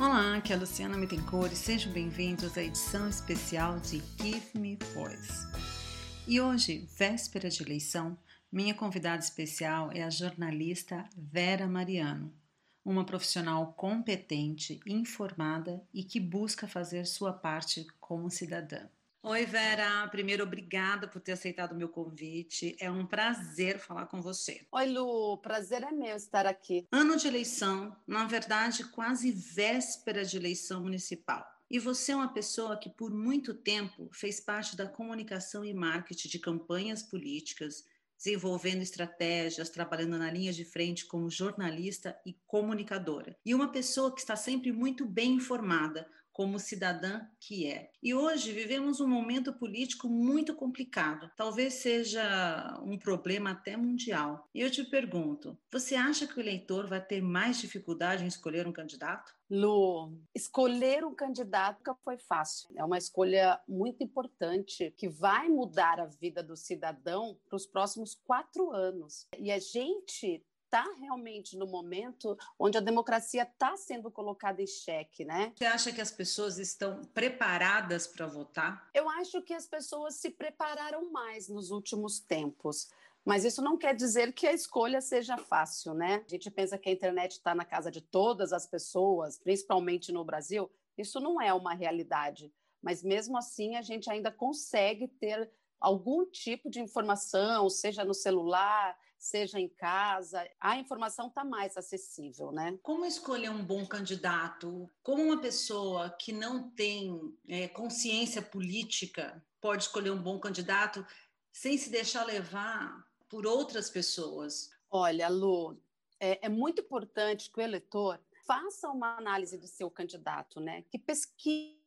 Olá, aqui é a Luciana Mittencourt e sejam bem-vindos à edição especial de Give Me Voice. E hoje, véspera de eleição, minha convidada especial é a jornalista Vera Mariano, uma profissional competente, informada e que busca fazer sua parte como cidadã. Oi, Vera. Primeiro, obrigada por ter aceitado o meu convite. É um prazer falar com você. Oi, Lu. Prazer é meu estar aqui. Ano de eleição, na verdade, quase véspera de eleição municipal. E você é uma pessoa que, por muito tempo, fez parte da comunicação e marketing de campanhas políticas, desenvolvendo estratégias, trabalhando na linha de frente como jornalista e comunicadora. E uma pessoa que está sempre muito bem informada como cidadã que é. E hoje vivemos um momento político muito complicado, talvez seja um problema até mundial. E eu te pergunto: você acha que o eleitor vai ter mais dificuldade em escolher um candidato? Lu, escolher um candidato nunca foi fácil. É uma escolha muito importante que vai mudar a vida do cidadão para os próximos quatro anos. E a gente está realmente no momento onde a democracia está sendo colocada em xeque, né? Você acha que as pessoas estão preparadas para votar? Eu acho que as pessoas se prepararam mais nos últimos tempos. Mas isso não quer dizer que a escolha seja fácil, né? A gente pensa que a internet está na casa de todas as pessoas, principalmente no Brasil. Isso não é uma realidade. Mas mesmo assim, a gente ainda consegue ter algum tipo de informação, seja no celular, seja em casa, a informação está mais acessível, né? Como escolher um bom candidato? Como uma pessoa que não tem é, consciência política pode escolher um bom candidato sem se deixar levar por outras pessoas? Olha, Lu, é, é muito importante que o eleitor faça uma análise do seu candidato, né? Que pesquise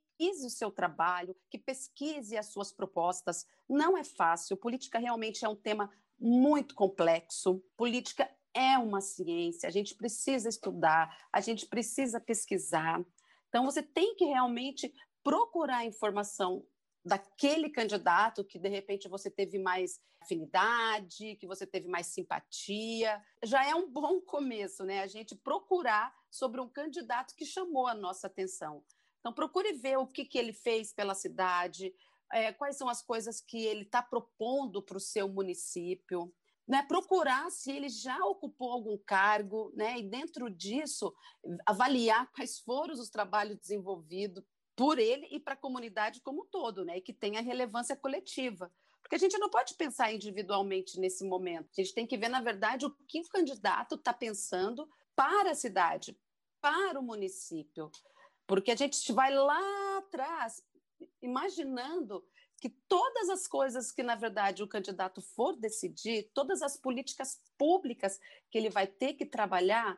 o seu trabalho, que pesquise as suas propostas. Não é fácil. Política realmente é um tema muito complexo. Política é uma ciência, a gente precisa estudar, a gente precisa pesquisar. Então, você tem que realmente procurar informação daquele candidato que de repente você teve mais afinidade, que você teve mais simpatia. Já é um bom começo, né? A gente procurar sobre um candidato que chamou a nossa atenção. Então, procure ver o que, que ele fez pela cidade, é, quais são as coisas que ele está propondo para o seu município, né, procurar se ele já ocupou algum cargo, né, e dentro disso avaliar quais foram os trabalhos desenvolvidos por ele e para a comunidade como um todo, né, e que tenha relevância coletiva. Porque a gente não pode pensar individualmente nesse momento. A gente tem que ver, na verdade, o que o candidato está pensando para a cidade, para o município. Porque a gente vai lá atrás imaginando que todas as coisas que, na verdade, o candidato for decidir, todas as políticas públicas que ele vai ter que trabalhar,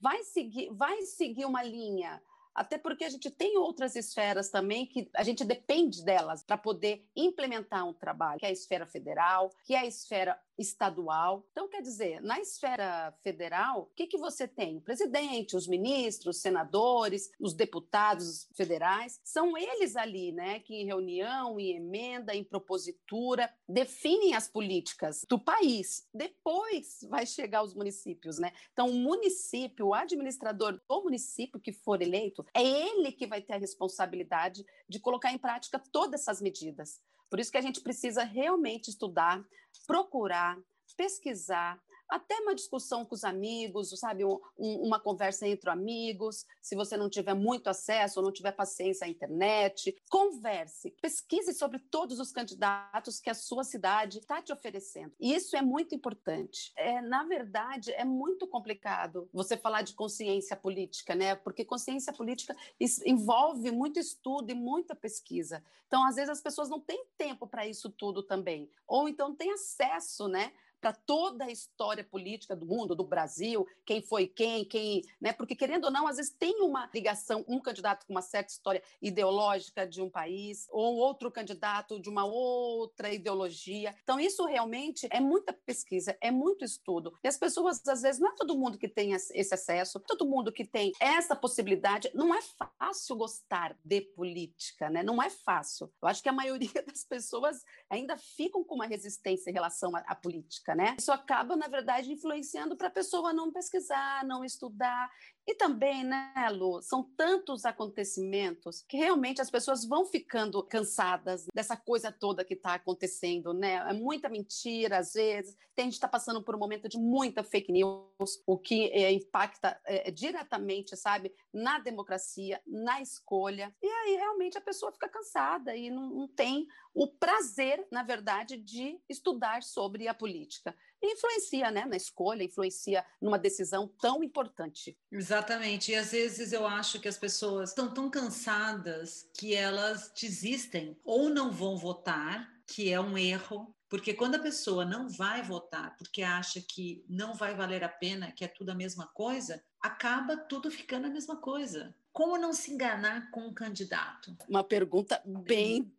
vai seguir, vai seguir uma linha. Até porque a gente tem outras esferas também que a gente depende delas para poder implementar um trabalho, que é a esfera federal, que é a esfera estadual. Então, quer dizer, na esfera federal, o que, que você tem? O presidente, os ministros, os senadores, os deputados federais, são eles ali, né, que em reunião, em emenda, em propositura, definem as políticas do país. Depois vai chegar aos municípios, né? Então, o município, o administrador do município que for eleito, é ele que vai ter a responsabilidade de colocar em prática todas essas medidas. Por isso que a gente precisa realmente estudar, procurar, pesquisar, até uma discussão com os amigos, sabe, um, uma conversa entre amigos, se você não tiver muito acesso ou não tiver paciência à internet, converse, pesquise sobre todos os candidatos que a sua cidade está te oferecendo. E isso é muito importante. É, na verdade, é muito complicado você falar de consciência política, né? Porque consciência política envolve muito estudo e muita pesquisa. Então, às vezes as pessoas não têm tempo para isso tudo também, ou então têm acesso, né? Para toda a história política do mundo, do Brasil, quem foi quem, quem, né? Porque querendo ou não, às vezes tem uma ligação, um candidato com uma certa história ideológica de um país, ou outro candidato de uma outra ideologia. Então isso realmente é muita pesquisa, é muito estudo. E as pessoas às vezes não é todo mundo que tem esse acesso, todo mundo que tem essa possibilidade. Não é fácil gostar de política, né? Não é fácil. Eu acho que a maioria das pessoas ainda ficam com uma resistência em relação à política né? Isso acaba, na verdade, influenciando para a pessoa não pesquisar, não estudar. E também, né, Lu, são tantos acontecimentos que realmente as pessoas vão ficando cansadas dessa coisa toda que está acontecendo, né? É muita mentira, às vezes. Tem, gente está passando por um momento de muita fake news, o que é, impacta é, diretamente, sabe, na democracia, na escolha. E aí realmente a pessoa fica cansada e não, não tem o prazer, na verdade, de estudar sobre a política influencia né, na escolha, influencia numa decisão tão importante. Exatamente. E às vezes eu acho que as pessoas estão tão cansadas que elas desistem ou não vão votar, que é um erro. Porque quando a pessoa não vai votar porque acha que não vai valer a pena, que é tudo a mesma coisa, acaba tudo ficando a mesma coisa. Como não se enganar com o candidato? Uma pergunta bem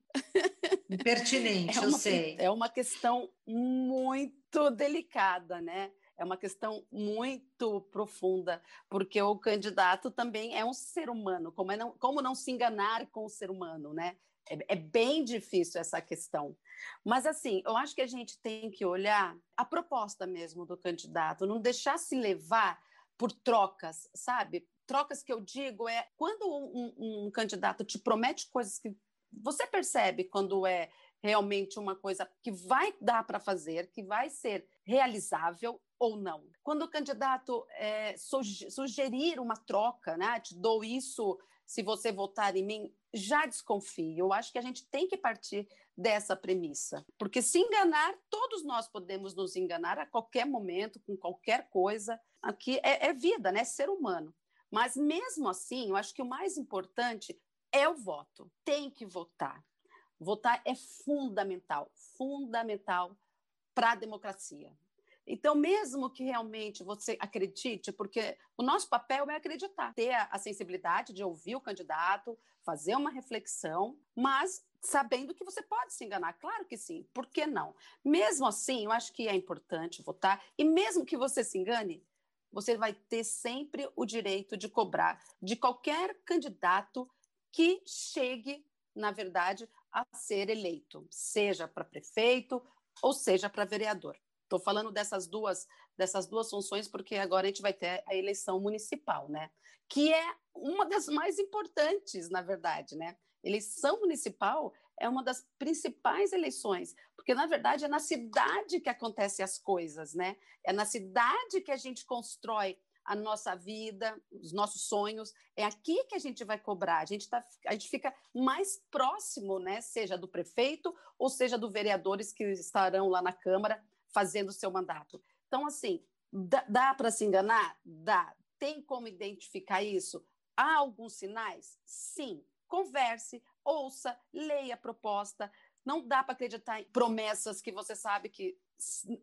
Pertinente, é eu sei. É uma questão muito delicada, né? É uma questão muito profunda, porque o candidato também é um ser humano. Como, é não, como não se enganar com o ser humano, né? É, é bem difícil essa questão. Mas, assim, eu acho que a gente tem que olhar a proposta mesmo do candidato, não deixar se levar por trocas, sabe? Trocas que eu digo é quando um, um, um candidato te promete coisas que você percebe quando é realmente uma coisa que vai dar para fazer, que vai ser realizável ou não. Quando o candidato é, sugerir uma troca, né, te dou isso se você votar em mim, já desconfie. Eu acho que a gente tem que partir dessa premissa, porque se enganar, todos nós podemos nos enganar a qualquer momento, com qualquer coisa. Aqui é, é vida, né? Ser humano. Mas mesmo assim, eu acho que o mais importante é o voto. Tem que votar. Votar é fundamental, fundamental para a democracia. Então, mesmo que realmente você acredite, porque o nosso papel é acreditar, ter a, sensibilidade de ouvir o candidato, fazer uma reflexão, mas sabendo que você pode se enganar. Claro que sim, por que não? Mesmo assim, eu acho que é importante votar, e mesmo que você se engane, você vai ter sempre o direito de cobrar de qualquer candidato que chegue, na verdade, a ser eleito, seja para prefeito ou seja para vereador. Estou falando dessas duas, dessas duas funções porque agora a gente vai ter a eleição municipal, né? Que é uma das mais importantes, na verdade, né? Eleição municipal é uma das principais eleições, porque na verdade é na cidade que acontecem as coisas, né? É na cidade que a gente constrói a nossa vida, os nossos sonhos. É aqui que a gente vai cobrar. A gente, tá, a gente fica mais próximo, né? Seja do prefeito ou seja dos vereadores que estarão lá na Câmara fazendo o seu mandato. Então, assim, dá, dá para se enganar? Dá. Tem como identificar isso? Há alguns sinais? Sim. Converse, ouça, leia a proposta. Não dá para acreditar em promessas que você sabe que,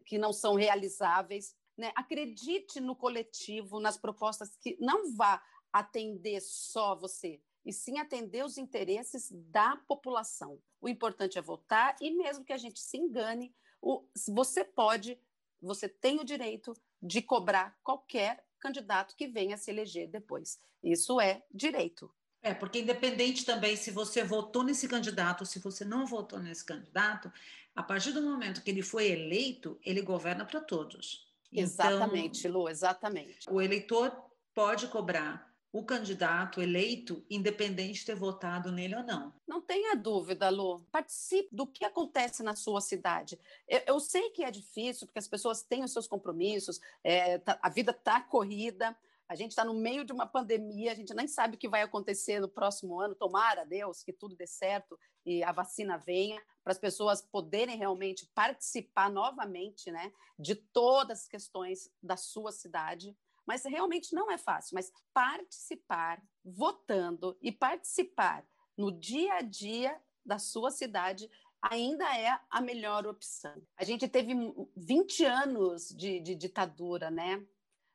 que não são realizáveis. Né? Acredite no coletivo, nas propostas que não vá atender só você, e sim atender os interesses da população. O importante é votar, e mesmo que a gente se engane, o, você pode, você tem o direito de cobrar qualquer candidato que venha se eleger depois. Isso é direito. É, porque independente também se você votou nesse candidato ou se você não votou nesse candidato, a partir do momento que ele foi eleito, ele governa para todos. Exatamente, então, Lu, exatamente. O eleitor pode cobrar o candidato eleito, independente de ter votado nele ou não. Não tenha dúvida, Lu. Participe do que acontece na sua cidade. Eu, eu sei que é difícil, porque as pessoas têm os seus compromissos, é, tá, a vida está corrida, a gente está no meio de uma pandemia, a gente nem sabe o que vai acontecer no próximo ano. Tomara, Deus, que tudo dê certo e a vacina venha, para as pessoas poderem realmente participar novamente né, de todas as questões da sua cidade. Mas realmente não é fácil, mas participar votando e participar no dia a dia da sua cidade ainda é a melhor opção. A gente teve 20 anos de, de ditadura, né?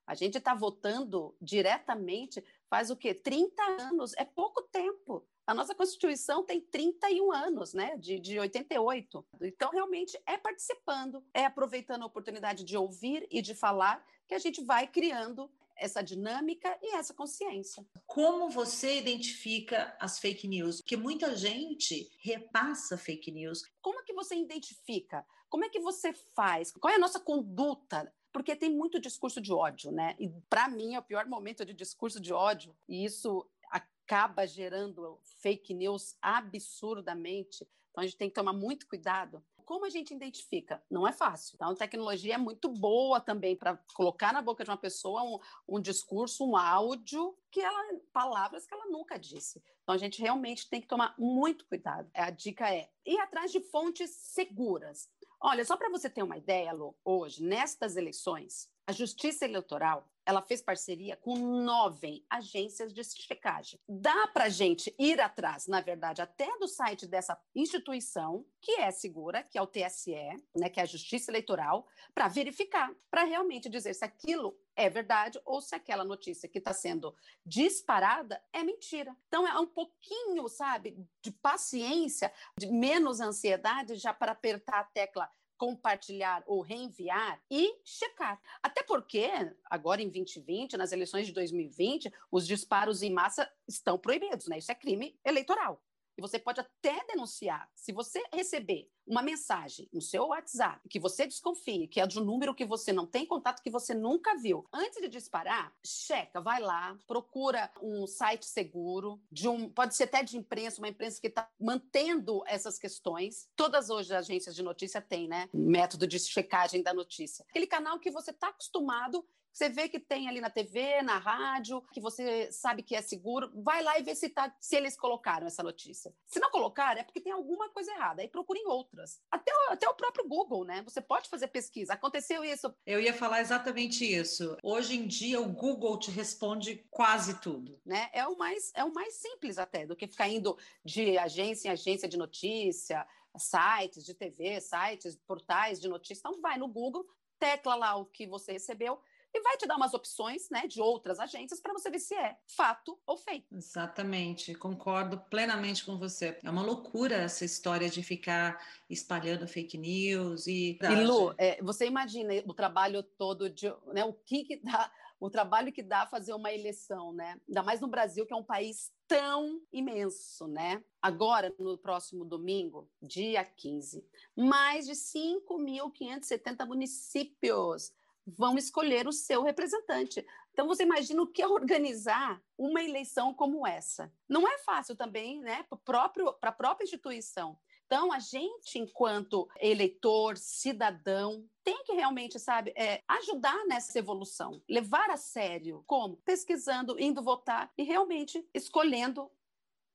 A gente está votando diretamente faz o quê? 30 anos, é pouco tempo. A nossa Constituição tem 31 anos, né? De, de 88. Então, realmente, é participando, é aproveitando a oportunidade de ouvir e de falar que a gente vai criando essa dinâmica e essa consciência. Como você identifica as fake news? Porque muita gente repassa fake news. Como é que você identifica? Como é que você faz? Qual é a nossa conduta porque tem muito discurso de ódio, né? E para mim é o pior momento de discurso de ódio, e isso acaba gerando fake news absurdamente. Então a gente tem que tomar muito cuidado. Como a gente identifica? Não é fácil. Então, a tecnologia é muito boa também para colocar na boca de uma pessoa um, um discurso, um áudio, que ela, palavras que ela nunca disse. Então, a gente realmente tem que tomar muito cuidado. A dica é ir atrás de fontes seguras. Olha, só para você ter uma ideia, Lu, hoje, nestas eleições, a Justiça Eleitoral ela fez parceria com nove agências de checagem. Dá para gente ir atrás, na verdade, até do site dessa instituição, que é segura, que é o TSE, né, que é a Justiça Eleitoral, para verificar, para realmente dizer se aquilo é verdade ou se aquela notícia que está sendo disparada é mentira. Então é um pouquinho, sabe, de paciência, de menos ansiedade já para apertar a tecla compartilhar ou reenviar e checar. Até porque, agora em 2020, nas eleições de 2020, os disparos em massa estão proibidos, né? Isso é crime eleitoral. E você pode até denunciar. Se você receber uma mensagem no seu WhatsApp que você desconfie, que é de um número que você não tem contato, que você nunca viu, antes de disparar, checa, vai lá, procura um site seguro, de um, pode ser até de imprensa, uma imprensa que está mantendo essas questões. Todas hoje as agências de notícia têm, né? Método de checagem da notícia. Aquele canal que você está acostumado você vê que tem ali na TV, na rádio, que você sabe que é seguro, vai lá e vê se, tá, se eles colocaram essa notícia. Se não colocar, é porque tem alguma coisa errada. Aí procurem outras. Até, até o próprio Google, né? Você pode fazer pesquisa. Aconteceu isso. Eu ia falar exatamente isso. Hoje em dia, o Google te responde quase tudo. Né? É, o mais, é o mais simples até do que ficar indo de agência em agência de notícia, sites de TV, sites, portais de notícia. Então, vai no Google, tecla lá o que você recebeu e vai te dar umas opções né, de outras agências para você ver se é fato ou fake. Exatamente, concordo plenamente com você. É uma loucura essa história de ficar espalhando fake news e. E Lu, é, você imagina o trabalho todo de. Né, o que, que dá. O trabalho que dá fazer uma eleição, né? Ainda mais no Brasil, que é um país tão imenso, né? Agora, no próximo domingo, dia 15, mais de 5.570 municípios vão escolher o seu representante. Então, você imagina o que é organizar uma eleição como essa. Não é fácil também, né, para a própria instituição. Então, a gente, enquanto eleitor, cidadão, tem que realmente, sabe, é, ajudar nessa evolução, levar a sério. Como? Pesquisando, indo votar e realmente escolhendo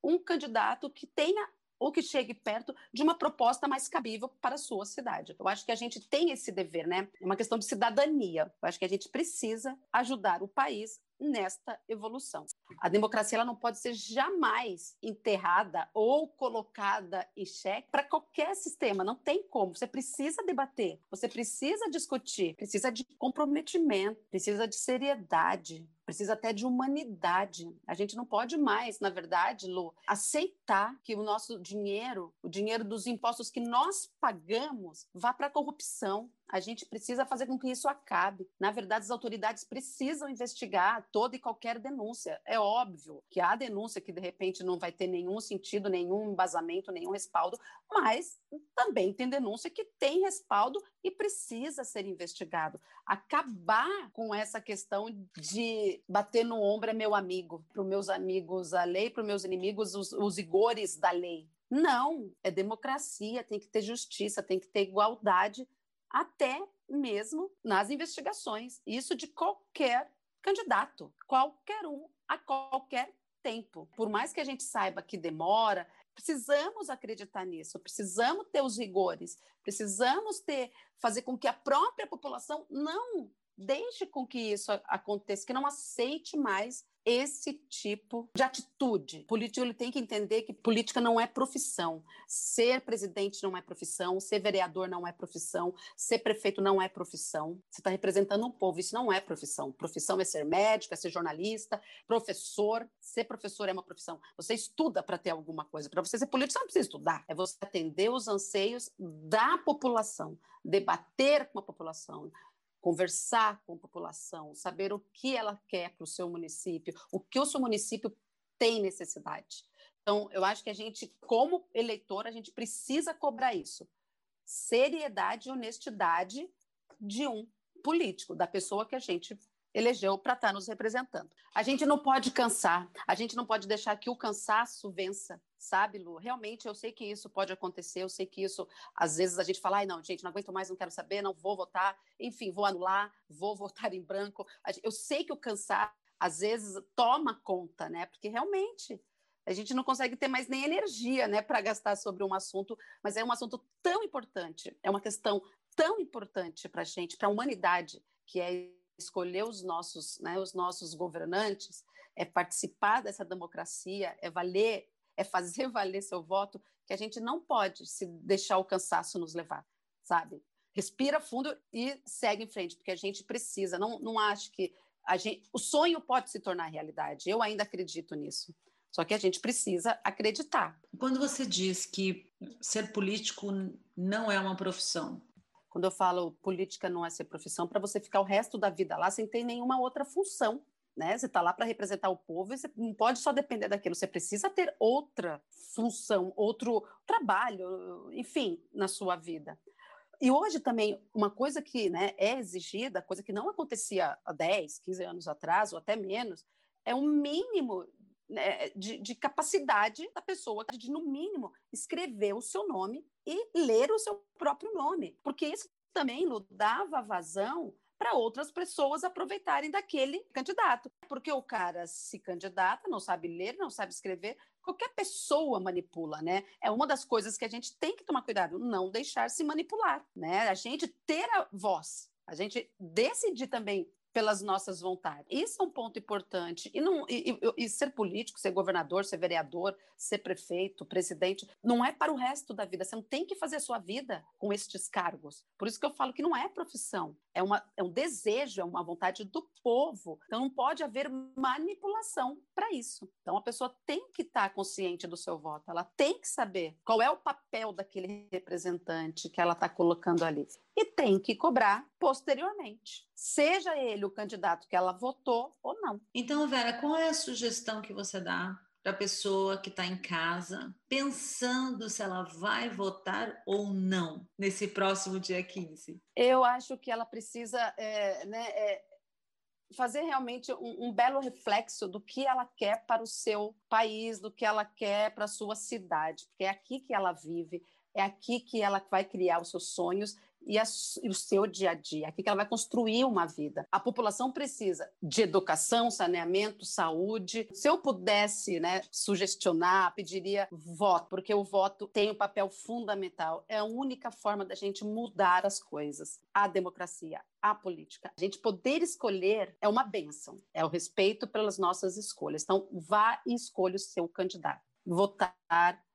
um candidato que tenha ou que chegue perto de uma proposta mais cabível para a sua cidade. Eu acho que a gente tem esse dever, né? É uma questão de cidadania. Eu acho que a gente precisa ajudar o país nesta evolução. A democracia ela não pode ser jamais enterrada ou colocada em xeque para qualquer sistema, não tem como. Você precisa debater, você precisa discutir, precisa de comprometimento, precisa de seriedade, precisa até de humanidade. A gente não pode mais, na verdade, Lu, aceitar que o nosso dinheiro, o dinheiro dos impostos que nós pagamos, vá para a corrupção. A gente precisa fazer com que isso acabe. Na verdade, as autoridades precisam investigar toda e qualquer denúncia. É óbvio que há denúncia que, de repente, não vai ter nenhum sentido, nenhum embasamento, nenhum respaldo, mas também tem denúncia que tem respaldo e precisa ser investigado. Acabar com essa questão de bater no ombro é meu amigo, para os meus amigos a lei, para os meus inimigos os, os rigores da lei. Não, é democracia, tem que ter justiça, tem que ter igualdade, até mesmo nas investigações. Isso de qualquer candidato, qualquer um, a qualquer tempo. Por mais que a gente saiba que demora, precisamos acreditar nisso, precisamos ter os rigores, precisamos ter fazer com que a própria população não deixe com que isso aconteça, que não aceite mais esse tipo de atitude. O político ele tem que entender que política não é profissão. Ser presidente não é profissão, ser vereador não é profissão, ser prefeito não é profissão. Você está representando um povo, isso não é profissão. Profissão é ser médico, é ser jornalista, professor. Ser professor é uma profissão. Você estuda para ter alguma coisa. Para você ser político, você não precisa estudar. É você atender os anseios da população, debater com a população, conversar com a população, saber o que ela quer para o seu município, o que o seu município tem necessidade. Então, eu acho que a gente, como eleitor, a gente precisa cobrar isso. Seriedade e honestidade de um político, da pessoa que a gente elegeu para estar tá nos representando. A gente não pode cansar, a gente não pode deixar que o cansaço vença, sabe, Lu? Realmente eu sei que isso pode acontecer, eu sei que isso, às vezes a gente fala, ai não, gente, não aguento mais, não quero saber, não vou votar, enfim, vou anular, vou votar em branco. Eu sei que o cansaço, às vezes, toma conta, né? Porque realmente a gente não consegue ter mais nem energia, né, para gastar sobre um assunto, mas é um assunto tão importante, é uma questão tão importante para a gente, para a humanidade, que é escolher os nossos, né, os nossos governantes, é participar dessa democracia, é valer, é fazer valer seu voto, que a gente não pode se deixar o cansaço nos levar, sabe? Respira fundo e segue em frente, porque a gente precisa. Não, não acho que a gente, o sonho pode se tornar realidade. Eu ainda acredito nisso. Só que a gente precisa acreditar. Quando você diz que ser político não é uma profissão, quando eu falo política não é ser profissão, para você ficar o resto da vida lá sem ter nenhuma outra função. Né? Você está lá para representar o povo e você não pode só depender daquilo, você precisa ter outra função, outro trabalho, enfim, na sua vida. E hoje também, uma coisa que né, é exigida, coisa que não acontecia há 10, 15 anos atrás, ou até menos, é um mínimo né, de, de, capacidade da pessoa de, no mínimo, escrever o seu nome e ler o seu próprio nome, porque isso também dava vazão para outras pessoas aproveitarem daquele candidato. Porque o cara se candidata, não sabe ler, não sabe escrever, qualquer pessoa manipula, né? É uma das coisas que a gente tem que tomar cuidado, não deixar se manipular, né? A gente ter a voz, a gente decidir também pelas nossas vontades. Isso é um ponto importante. E, não, e, e, e, ser político, ser governador, ser vereador, ser prefeito, presidente, não é para o resto da vida. Você não tem que fazer a sua vida com estes cargos. Por isso que eu falo que não é profissão. É, uma, é um desejo, é uma vontade do povo. Então não pode haver manipulação para isso. Então a pessoa tem que estar consciente do seu voto. Ela tem que saber qual é o papel daquele representante que ela está colocando ali e tem que cobrar posteriormente, seja ele o candidato que ela votou ou não. Então, Vera, qual é a sugestão que você dá para a pessoa que está em casa, pensando se ela vai votar ou não nesse próximo dia 15? Eu acho que ela precisa é, né, é, fazer realmente um, um, belo reflexo do que ela quer para o seu país, do que ela quer para a sua cidade, porque é aqui que ela vive, é aqui que ela vai criar os seus sonhos e, a, e, o seu dia a dia, aqui que ela vai construir uma vida. A população precisa de educação, saneamento, saúde. Se eu pudesse né, sugestionar, pediria voto, porque o voto tem um papel fundamental. É a única forma da gente mudar as coisas. A democracia, a política. A gente poder escolher é uma benção, é o respeito pelas nossas escolhas. Então, vá e escolha o seu candidato. Votar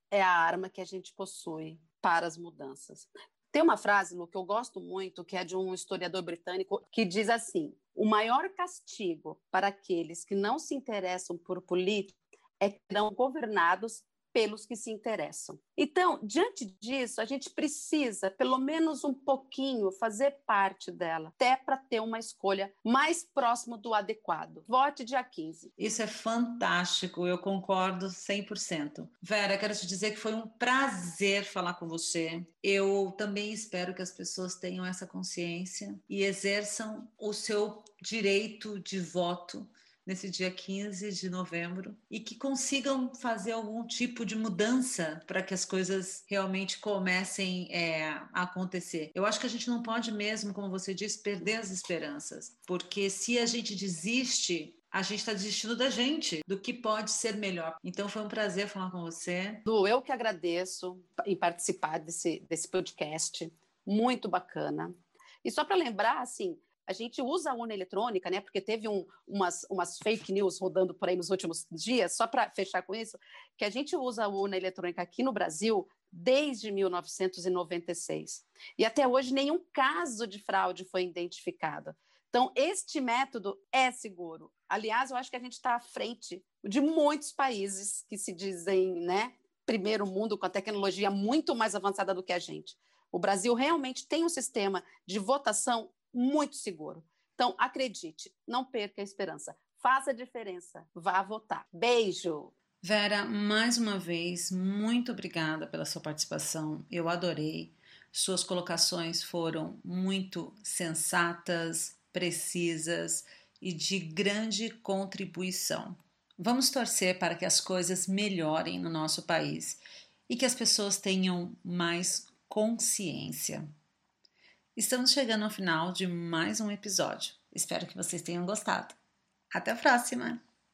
é a arma que a gente possui para as mudanças. Tem uma frase, Lu, que eu gosto muito, que é de um historiador britânico, que diz assim: o maior castigo para aqueles que não se interessam por política é que serão governados pelos que se interessam. Então, diante disso, a gente precisa, pelo menos um pouquinho, fazer parte dela, até para ter uma escolha mais próxima do adequado. Vote dia 15. Isso é fantástico, eu concordo 100%. Vera, quero te dizer que foi um prazer falar com você. Eu também espero que as pessoas tenham essa consciência e exerçam o seu direito de voto nesse dia 15 de novembro e que consigam fazer algum tipo de mudança para que as coisas realmente comecem é, a acontecer. Eu acho que a gente não pode mesmo, como você disse, perder as esperanças, porque se a gente desiste, a gente está desistindo da gente, do que pode ser melhor. Então foi um prazer falar com você. Lu, eu que agradeço em participar desse, desse podcast, muito bacana. E só para lembrar, assim, a gente usa a urna eletrônica, né? Porque teve um, umas, umas fake news rodando por aí nos últimos dias, só para fechar com isso, que a gente usa a urna eletrônica aqui no Brasil desde 1996. E até hoje nenhum caso de fraude foi identificado. Então, este método é seguro. Aliás, eu acho que a gente está à frente de muitos países que se dizem, né, primeiro mundo com a tecnologia muito mais avançada do que a gente. O Brasil realmente tem um sistema de votação muito seguro. Então, acredite, não perca a esperança. Faça a diferença. Vá votar. Beijo! Vera, mais uma vez, muito obrigada pela sua participação. Eu adorei. Suas colocações foram muito sensatas, precisas e de grande contribuição. Vamos torcer para que as coisas melhorem no nosso país e que as pessoas tenham mais consciência. Estamos chegando ao final de mais um episódio. Espero que vocês tenham gostado. Até a próxima!